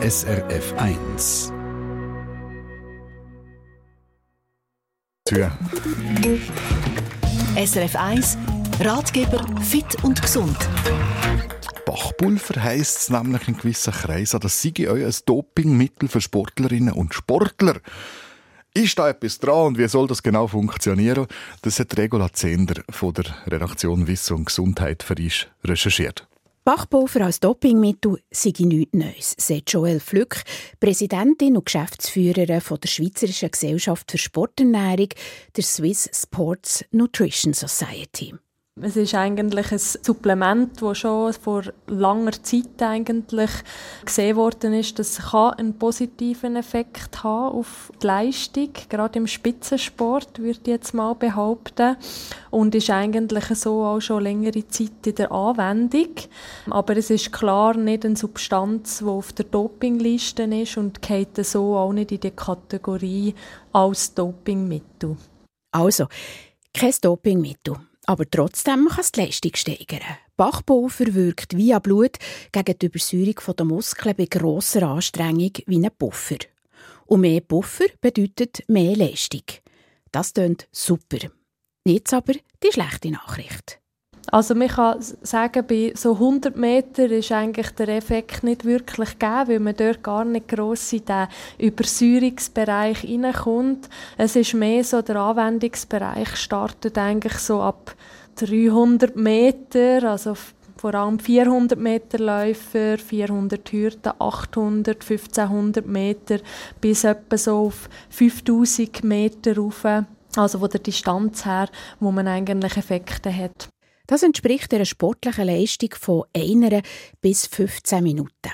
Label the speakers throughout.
Speaker 1: SRF 1.
Speaker 2: SRF 1 Ratgeber fit und gesund.
Speaker 1: Bachpulver heisst es nämlich in gewissen Kreisen, das sei euch ein Dopingmittel für Sportlerinnen und Sportler. Ist da etwas dran und wie soll das genau funktionieren? Das hat Regula Zender von der Redaktion Wissen und Gesundheit für uns recherchiert.
Speaker 3: Bachpulver als Dopingmittel sei nichts Neues, sagt Joel Flück, Präsidentin und Geschäftsführerin von der Schweizerischen Gesellschaft für Sporternährung, der Swiss Sports Nutrition Society.
Speaker 4: Es ist eigentlich ein Supplement, das schon vor langer Zeit eigentlich gesehen worden ist, dass es einen positiven Effekt haben auf die Leistung, gerade im Spitzensport, würde ich jetzt mal behaupten. Und ist eigentlich so auch schon längere Zeit in der Anwendung. Aber es ist klar nicht eine Substanz, die auf der Dopingliste ist und geht so auch nicht in die Kategorie als Dopingmittel.
Speaker 3: Also, kein Dopingmittel. Aber trotzdem kann es die Leistung steigern. Bachpulver wirkt via Blut gegen die Übersäuerung der Muskeln bei grosser Anstrengung wie ein Puffer. Und mehr Puffer bedeutet mehr Leistung. Das klingt super. Jetzt aber die schlechte Nachricht.
Speaker 4: Also man kann sagen, bei so 100 Metern ist eigentlich der Effekt nicht wirklich gegeben, weil man dort gar nicht gross in den Übersäuerungsbereich hineinkommt. Es ist mehr so, der Anwendungsbereich startet eigentlich so ab 300 Meter, also vor allem 400 Meter Läufer, 400 Hürden, 800, 1500 Meter bis etwa so auf 5000 Meter rauf. Also von der Distanz her, wo man eigentlich Effekte hat.
Speaker 3: Das entspricht einer sportlichen Leistung von einer bis 15 Minuten.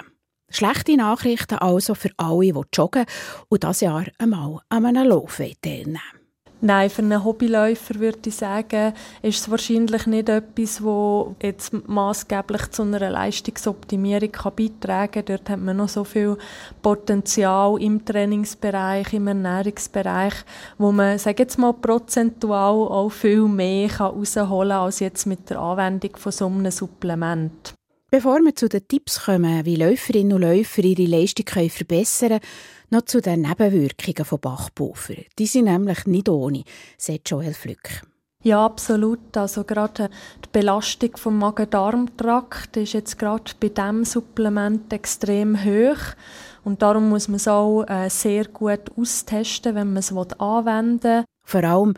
Speaker 3: Schlechte Nachrichten also für alle, die joggen und das Jahr einmal an einem Lauf teilnehmen
Speaker 4: Nein, für einen Hobbyläufer würde ich sagen, ist es wahrscheinlich nicht etwas, das jetzt maßgeblich zu einer Leistungsoptimierung beitragen kann. Dort hat man noch so viel Potenzial im Trainingsbereich, im Ernährungsbereich, wo man, sage jetzt mal, prozentual auch viel mehr herausholen kann als jetzt mit der Anwendung von so einem Supplement.
Speaker 3: Bevor wir zu den Tipps kommen, wie Läuferinnen und Läufer ihre Leistung verbessern können, noch zu den Nebenwirkungen von Bachpulver. Die sind nämlich nicht ohne, sagt Joel Flück.
Speaker 4: Ja, absolut. Also gerade die Belastung vom Magen-Darm-Trakt ist jetzt gerade bei diesem Supplement extrem hoch. Und darum muss man es auch äh, sehr gut austesten, wenn man es anwenden will.
Speaker 3: Vor allem,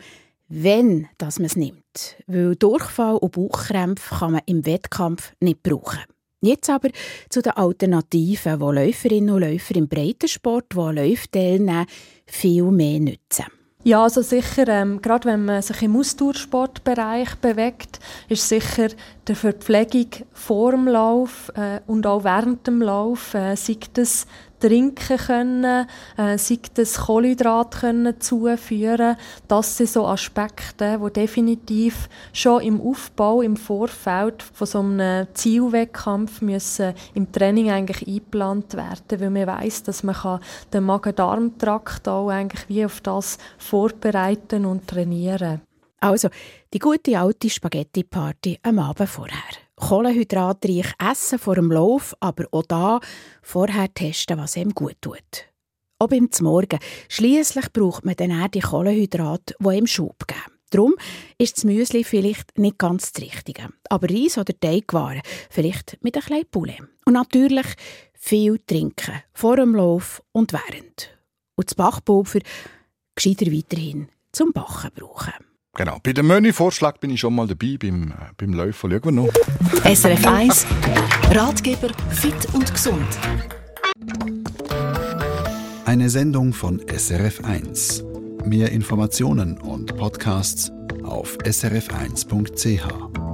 Speaker 3: wenn man es nimmt. Weil Durchfall und Bauchkrämpfe kann man im Wettkampf nicht brauchen. Jetzt aber zu den Alternativen, wo Läuferinnen und Läufer im Breitensport, die an Läufen teilnehmen, viel mehr nützen.
Speaker 4: Ja, also sicher, ähm, gerade wenn man sich im Ausdauersportbereich bewegt, ist sicher die Verpflegung vor dem Lauf äh, und auch während dem Lauf, äh, sei das trinken können, äh, sei das Kohlenhydrat können zuführen. Das sind so Aspekte, die definitiv schon im Aufbau, im Vorfeld von so einem Zielwettkampf müssen im Training eigentlich eingeplant werden, weil man weiß, dass man den Magen-Darm-Trakt auch eigentlich wie auf das vorbereiten und trainieren.
Speaker 3: Also die gute alte Spaghetti-Party am Abend vorher kohlenhydratreich essen vor dem Lauf, aber auch da vorher testen, was ihm gut tut. Auch beim Morgen. Schliesslich braucht man dann auch die Kohlenhydrate, die ihm Schub geben. Darum ist das Müsli vielleicht nicht ganz das Richtige. Aber Reis oder Teigwaren, vielleicht mit ein bisschen Poulet. Und natürlich viel trinken, vor dem Lauf und während. Und das Bachpulver gescheiter weiterhin zum Bachen brauchen.
Speaker 1: Genau. Bei dem Menüvorschlag bin ich schon mal dabei, beim, äh, beim Laufen. Schauen wir noch.
Speaker 2: SRF 1 Ratgeber fit und gesund.
Speaker 1: Eine Sendung von SRF 1. Mehr Informationen und Podcasts auf srf1.ch.